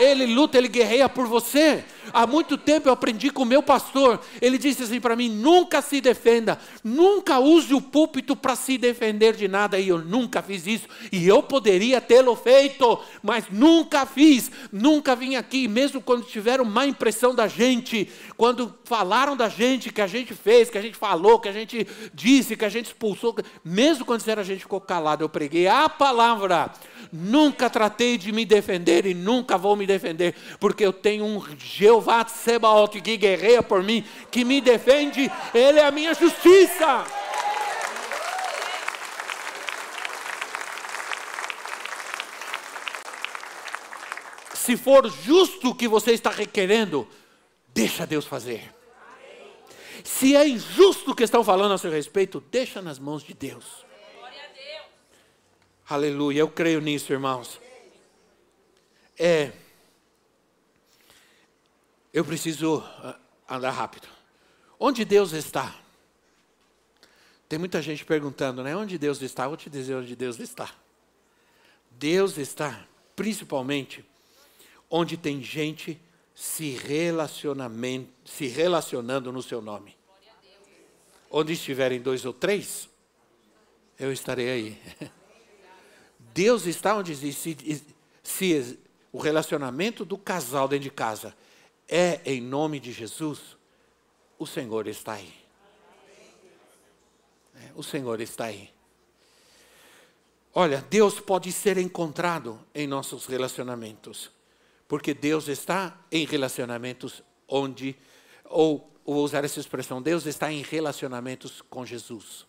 Ele luta, ele guerreia por você. Há muito tempo eu aprendi com o meu pastor. Ele disse assim para mim: nunca se defenda, nunca use o púlpito para se defender de nada. E eu nunca fiz isso. E eu poderia tê-lo feito, mas nunca fiz. Nunca vim aqui, mesmo quando tiveram má impressão da gente, quando falaram da gente, que a gente fez, que a gente falou, que a gente disse, que a gente expulsou. Mesmo quando disseram a gente ficou calado, eu preguei a palavra. Nunca tratei de me defender e nunca vou me defender, porque eu tenho um Jeová Sebaot que guerreia por mim, que me defende, Ele é a minha justiça. Se for justo o que você está requerendo, deixa Deus fazer. Se é injusto o que estão falando a seu respeito, deixa nas mãos de Deus. Aleluia, eu creio nisso, irmãos. É. Eu preciso ah, andar rápido. Onde Deus está? Tem muita gente perguntando, né? Onde Deus está? vou te dizer onde Deus está. Deus está, principalmente, onde tem gente se, se relacionando no seu nome. Onde estiverem dois ou três, eu estarei aí. *laughs* Deus está onde se, se o relacionamento do casal dentro de casa é em nome de Jesus, o Senhor está aí. o Senhor está aí. Olha, Deus pode ser encontrado em nossos relacionamentos, porque Deus está em relacionamentos onde, ou vou usar essa expressão, Deus está em relacionamentos com Jesus.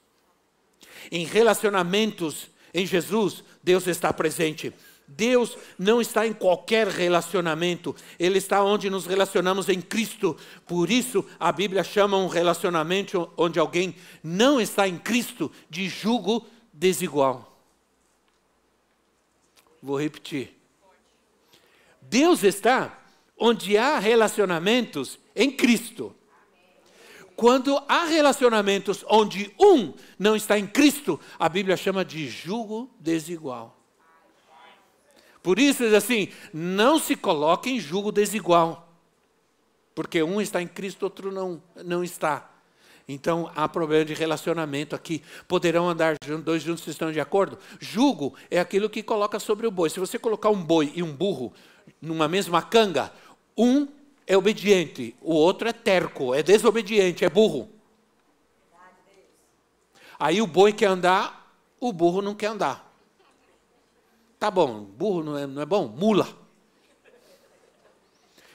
Em relacionamentos em Jesus, Deus está presente. Deus não está em qualquer relacionamento, Ele está onde nos relacionamos em Cristo. Por isso, a Bíblia chama um relacionamento onde alguém não está em Cristo de jugo desigual. Vou repetir. Deus está onde há relacionamentos em Cristo. Quando há relacionamentos onde um não está em Cristo, a Bíblia chama de jugo desigual. Por isso diz assim: não se coloque em jugo desigual. Porque um está em Cristo, outro não, não está. Então há problema de relacionamento aqui. Poderão andar dois juntos se estão de acordo? Jugo é aquilo que coloca sobre o boi. Se você colocar um boi e um burro numa mesma canga, um é obediente, o outro é terco, é desobediente, é burro. Aí o boi quer andar, o burro não quer andar. Tá bom, burro não é, não é bom? Mula.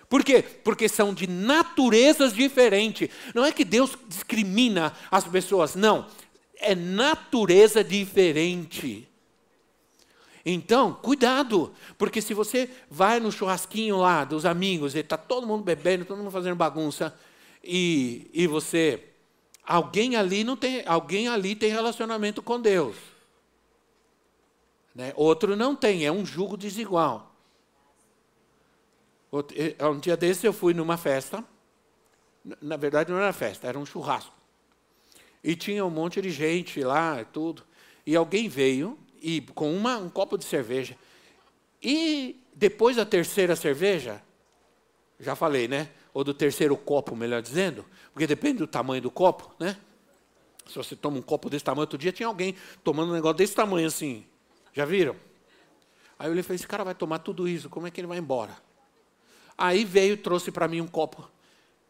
Por quê? Porque são de naturezas diferentes. Não é que Deus discrimina as pessoas, não. É natureza diferente. Então, cuidado, porque se você vai no churrasquinho lá dos amigos e está todo mundo bebendo, todo mundo fazendo bagunça, e, e você, alguém ali não tem, alguém ali tem relacionamento com Deus. Né? Outro não tem, é um jugo desigual. Um dia desse eu fui numa festa, na verdade não era festa, era um churrasco. E tinha um monte de gente lá tudo. E alguém veio e com uma, um copo de cerveja. E depois da terceira cerveja, já falei, né? Ou do terceiro copo, melhor dizendo, porque depende do tamanho do copo, né? Se você toma um copo desse tamanho, outro dia tinha alguém tomando um negócio desse tamanho assim, já viram? Aí eu olhei e falei, esse cara vai tomar tudo isso, como é que ele vai embora? Aí veio e trouxe para mim um copo.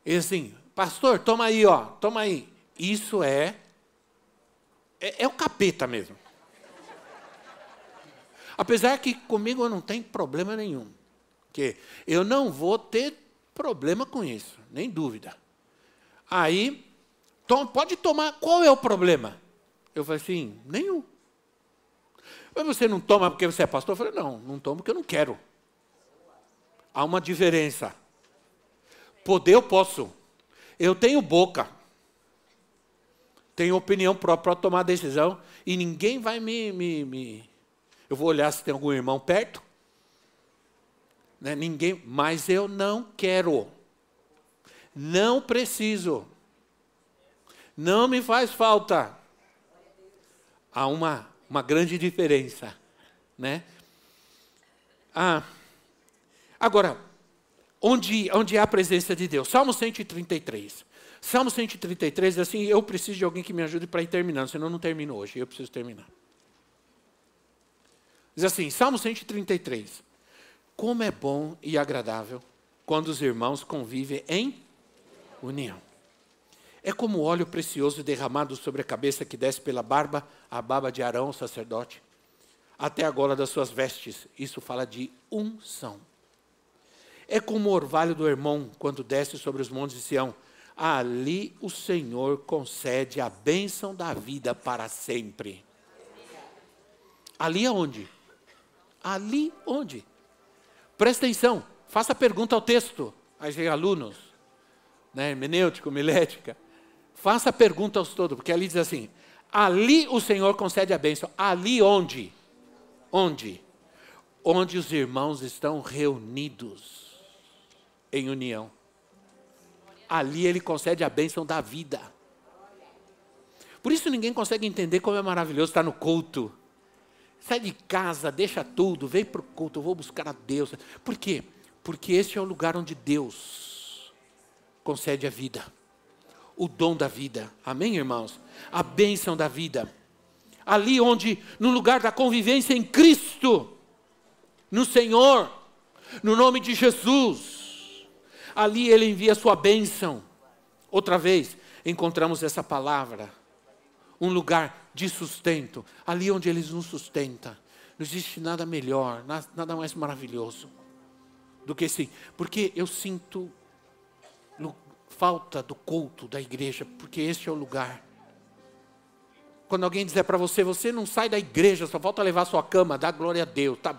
E assim, pastor, toma aí, ó, toma aí. Isso é, é, é o capeta mesmo. Apesar que comigo não tem problema nenhum. Que eu não vou ter problema com isso, nem dúvida. Aí, pode tomar, qual é o problema? Eu falei assim, nenhum. Mas você não toma porque você é pastor? Eu falei, não, não tomo porque eu não quero. Há uma diferença. Poder eu posso. Eu tenho boca. Tenho opinião própria para tomar decisão. E ninguém vai me, me, me. Eu vou olhar se tem algum irmão perto. Né? Ninguém. Mas eu não quero. Não preciso. Não me faz falta. Há uma uma grande diferença, né? Ah, agora, onde, onde há a presença de Deus? Salmo 133. Salmo 133, assim, eu preciso de alguém que me ajude para ir terminando, senão eu não termino hoje, eu preciso terminar. Diz assim, Salmo 133. Como é bom e agradável quando os irmãos convivem em união. É como óleo precioso derramado sobre a cabeça que desce pela barba, a barba de Arão, sacerdote, até a gola das suas vestes. Isso fala de unção. É como o orvalho do irmão quando desce sobre os montes de Sião. Ali o Senhor concede a bênção da vida para sempre. Ali aonde? Ali onde? Presta atenção, faça pergunta ao texto, aos alunos, né, hermenêutico, milética. Faça pergunta aos todos, porque ali diz assim: ali o Senhor concede a bênção. Ali onde? Onde? Onde os irmãos estão reunidos em união. Ali ele concede a bênção da vida. Por isso ninguém consegue entender como é maravilhoso estar no culto. Sai de casa, deixa tudo, vem para o culto, eu vou buscar a Deus. Por quê? Porque este é o lugar onde Deus concede a vida o dom da vida. Amém, irmãos? A bênção da vida. Ali onde, no lugar da convivência em Cristo, no Senhor, no nome de Jesus, ali Ele envia a sua bênção. Outra vez, encontramos essa palavra, um lugar de sustento, ali onde Ele nos sustenta. Não existe nada melhor, nada mais maravilhoso do que sim, porque eu sinto falta do culto da igreja, porque este é o lugar. Quando alguém disser para você, você não sai da igreja, só falta levar sua cama, dá glória a Deus, tá,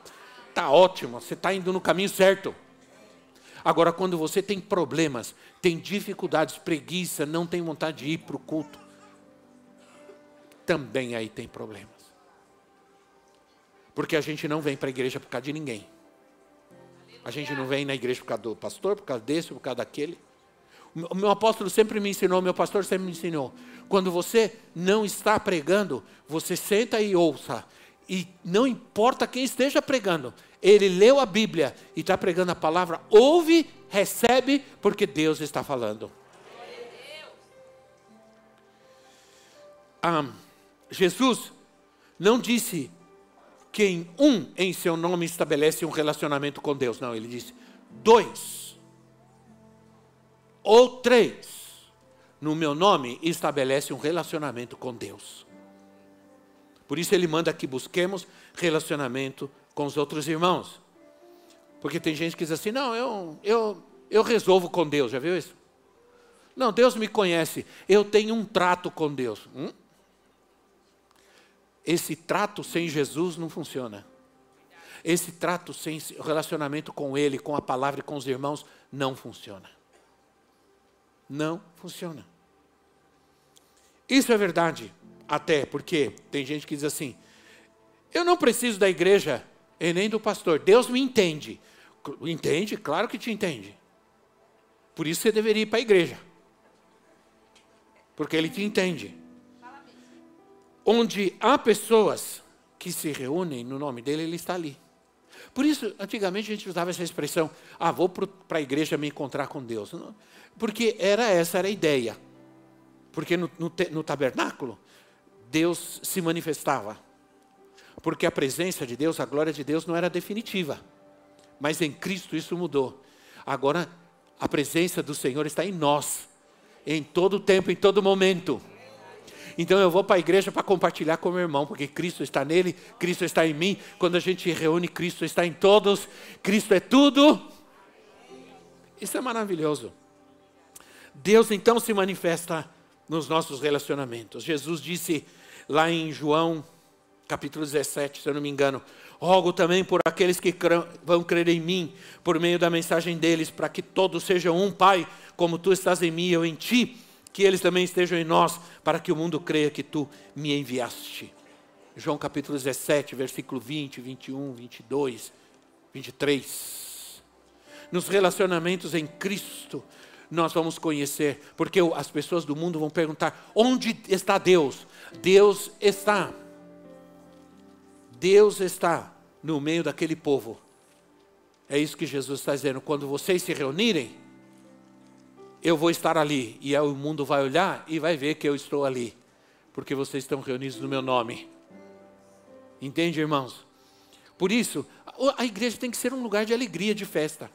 tá ótimo, você está indo no caminho certo. Agora, quando você tem problemas, tem dificuldades, preguiça, não tem vontade de ir para o culto, também aí tem problemas. Porque a gente não vem para a igreja por causa de ninguém. A gente não vem na igreja por causa do pastor, por causa desse, por causa daquele. O meu apóstolo sempre me ensinou, meu pastor sempre me ensinou. Quando você não está pregando, você senta e ouça. E não importa quem esteja pregando, ele leu a Bíblia e está pregando a palavra, ouve, recebe, porque Deus está falando. Ah, Jesus não disse que um em seu nome estabelece um relacionamento com Deus. Não, ele disse dois ou três no meu nome estabelece um relacionamento com Deus. Por isso ele manda que busquemos relacionamento com os outros irmãos. Porque tem gente que diz assim: não, eu, eu, eu resolvo com Deus, já viu isso? Não, Deus me conhece, eu tenho um trato com Deus. Hum? Esse trato sem Jesus não funciona. Esse trato sem relacionamento com Ele, com a palavra e com os irmãos, não funciona não funciona. Isso é verdade, até porque tem gente que diz assim: eu não preciso da igreja e nem do pastor, Deus me entende. Entende? Claro que te entende. Por isso você deveria ir para a igreja. Porque ele te entende. Onde há pessoas que se reúnem no nome dele, ele está ali. Por isso, antigamente a gente usava essa expressão: ah, vou para a igreja me encontrar com Deus. Porque era essa era a ideia. Porque no, no, no tabernáculo, Deus se manifestava. Porque a presença de Deus, a glória de Deus não era definitiva. Mas em Cristo isso mudou. Agora, a presença do Senhor está em nós, em todo tempo, em todo momento. Então eu vou para a igreja para compartilhar com meu irmão, porque Cristo está nele, Cristo está em mim. Quando a gente reúne, Cristo está em todos, Cristo é tudo. Isso é maravilhoso. Deus então se manifesta nos nossos relacionamentos. Jesus disse lá em João, capítulo 17, se eu não me engano: Rogo também por aqueles que vão crer em mim, por meio da mensagem deles, para que todos sejam um, Pai, como tu estás em mim e eu em ti, que eles também estejam em nós, para que o mundo creia que tu me enviaste. João capítulo 17, versículo 20, 21, 22, 23. Nos relacionamentos em Cristo, nós vamos conhecer, porque as pessoas do mundo vão perguntar: onde está Deus? Deus está. Deus está no meio daquele povo. É isso que Jesus está dizendo. Quando vocês se reunirem, eu vou estar ali. E o mundo vai olhar e vai ver que eu estou ali. Porque vocês estão reunidos no meu nome. Entende, irmãos? Por isso, a igreja tem que ser um lugar de alegria, de festa.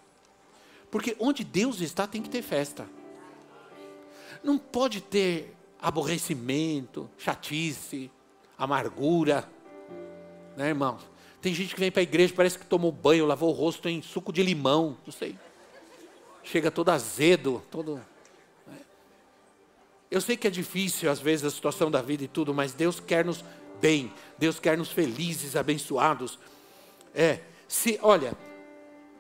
Porque onde Deus está tem que ter festa. Não pode ter aborrecimento, chatice, amargura. Né, irmão? Tem gente que vem para a igreja, parece que tomou banho, lavou o rosto em suco de limão, não sei. Chega todo azedo, todo. Né? Eu sei que é difícil, às vezes, a situação da vida e tudo, mas Deus quer nos bem, Deus quer nos felizes, abençoados. É, se, olha,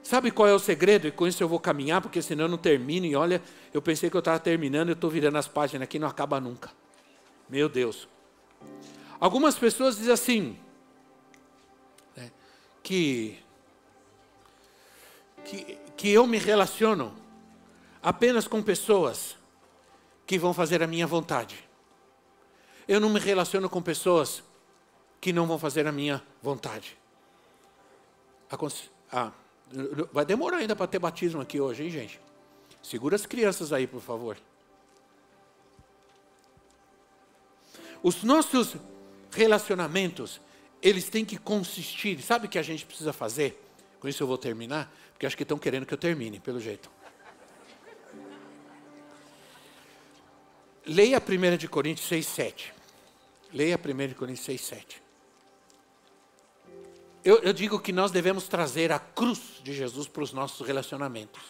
Sabe qual é o segredo? E com isso eu vou caminhar, porque senão eu não termino. E olha, eu pensei que eu estava terminando, eu estou virando as páginas aqui, não acaba nunca. Meu Deus. Algumas pessoas dizem assim, né, que, que, que eu me relaciono apenas com pessoas que vão fazer a minha vontade. Eu não me relaciono com pessoas que não vão fazer a minha vontade. Ah, Vai demorar ainda para ter batismo aqui hoje, hein, gente? Segura as crianças aí, por favor. Os nossos relacionamentos, eles têm que consistir. Sabe o que a gente precisa fazer? Com isso eu vou terminar, porque acho que estão querendo que eu termine, pelo jeito. Leia 1 de Coríntios 6, 7. Leia 1 Coríntios 6, 7. Eu, eu digo que nós devemos trazer a cruz de Jesus para os nossos relacionamentos.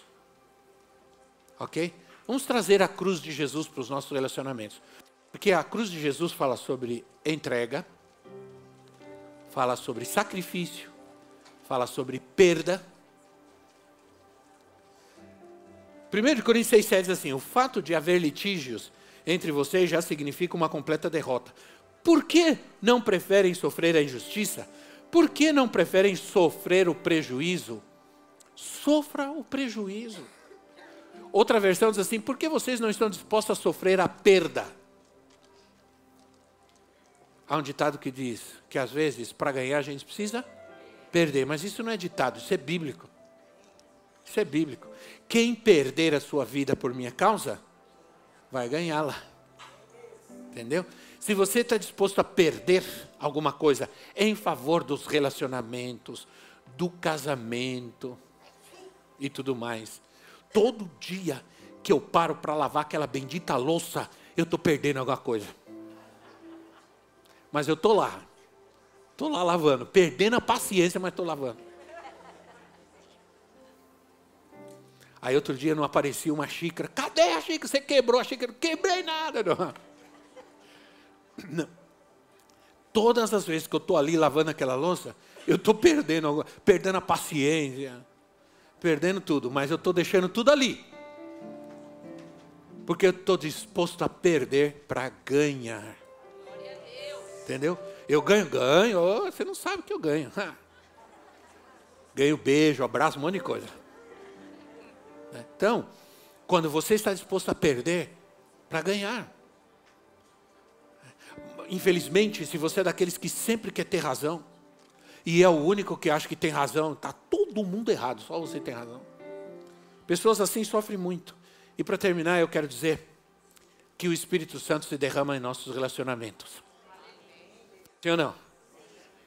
Ok? Vamos trazer a cruz de Jesus para os nossos relacionamentos. Porque a cruz de Jesus fala sobre entrega, fala sobre sacrifício, fala sobre perda. 1 Coríntios 6,7 diz assim: O fato de haver litígios entre vocês já significa uma completa derrota. Por que não preferem sofrer a injustiça? Por que não preferem sofrer o prejuízo? Sofra o prejuízo. Outra versão diz assim: por que vocês não estão dispostos a sofrer a perda? Há um ditado que diz que às vezes para ganhar a gente precisa perder, mas isso não é ditado, isso é bíblico. Isso é bíblico. Quem perder a sua vida por minha causa, vai ganhá-la. Entendeu? Se você está disposto a perder alguma coisa em favor dos relacionamentos, do casamento e tudo mais, todo dia que eu paro para lavar aquela bendita louça, eu estou perdendo alguma coisa. Mas eu estou lá, estou lá lavando, perdendo a paciência, mas estou lavando. Aí outro dia não aparecia uma xícara. Cadê a xícara? Você quebrou a xícara? Quebrei nada. Não. Não. Todas as vezes que eu estou ali lavando aquela louça, eu estou perdendo, perdendo a paciência, perdendo tudo, mas eu estou deixando tudo ali. Porque eu estou disposto a perder para ganhar. Entendeu? Eu ganho, ganho, oh, você não sabe que eu ganho. *laughs* Ganho beijo, abraço, um monte de coisa. Então, quando você está disposto a perder para ganhar, infelizmente, se você é daqueles que sempre quer ter razão, e é o único que acha que tem razão, está todo mundo errado, só você tem razão. Pessoas assim sofrem muito. E para terminar, eu quero dizer que o Espírito Santo se derrama em nossos relacionamentos. Sim ou não?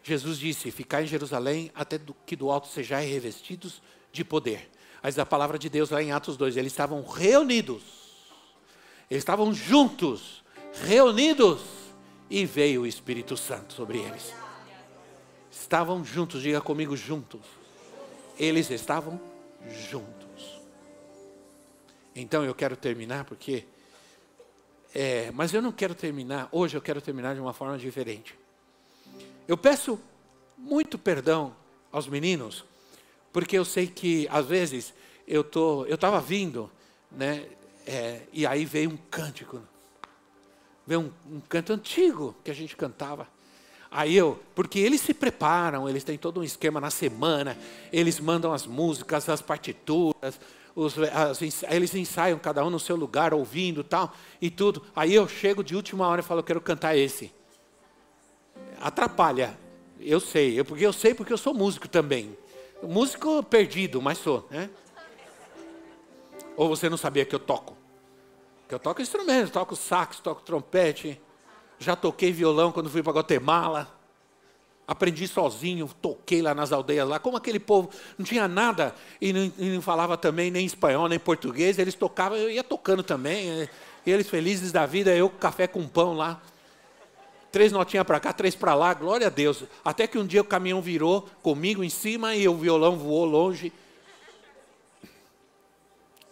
Jesus disse: Ficar em Jerusalém até que do alto sejais revestidos de poder. Mas a palavra de Deus lá em Atos 2, eles estavam reunidos, eles estavam juntos, reunidos e veio o Espírito Santo sobre eles. Estavam juntos, diga comigo, juntos. Eles estavam juntos. Então eu quero terminar porque. É, mas eu não quero terminar, hoje eu quero terminar de uma forma diferente. Eu peço muito perdão aos meninos, porque eu sei que às vezes eu tô, estava vindo, né, é, e aí veio um cântico ver um, um canto antigo que a gente cantava. Aí eu, porque eles se preparam, eles têm todo um esquema na semana, eles mandam as músicas, as partituras, os, as, eles ensaiam cada um no seu lugar, ouvindo tal, e tudo. Aí eu chego de última hora e falo, eu quero cantar esse. Atrapalha, eu sei, eu, porque eu sei porque eu sou músico também. Músico perdido, mas sou, né? Ou você não sabia que eu toco? Que eu toco instrumentos, toco sax, toco trompete. Já toquei violão quando fui para Guatemala. Aprendi sozinho, toquei lá nas aldeias lá, como aquele povo não tinha nada e não, e não falava também nem espanhol nem português, eles tocavam, eu ia tocando também, e eles felizes da vida, eu café com pão lá. Três notinhas para cá, três para lá, glória a Deus. Até que um dia o caminhão virou comigo em cima e o violão voou longe.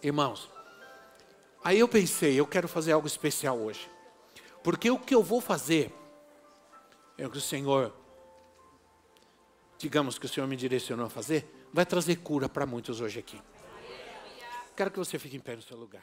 Irmãos, Aí eu pensei, eu quero fazer algo especial hoje. Porque o que eu vou fazer é o que o Senhor, digamos que o Senhor me direcionou a fazer, vai trazer cura para muitos hoje aqui. Quero que você fique em pé no seu lugar.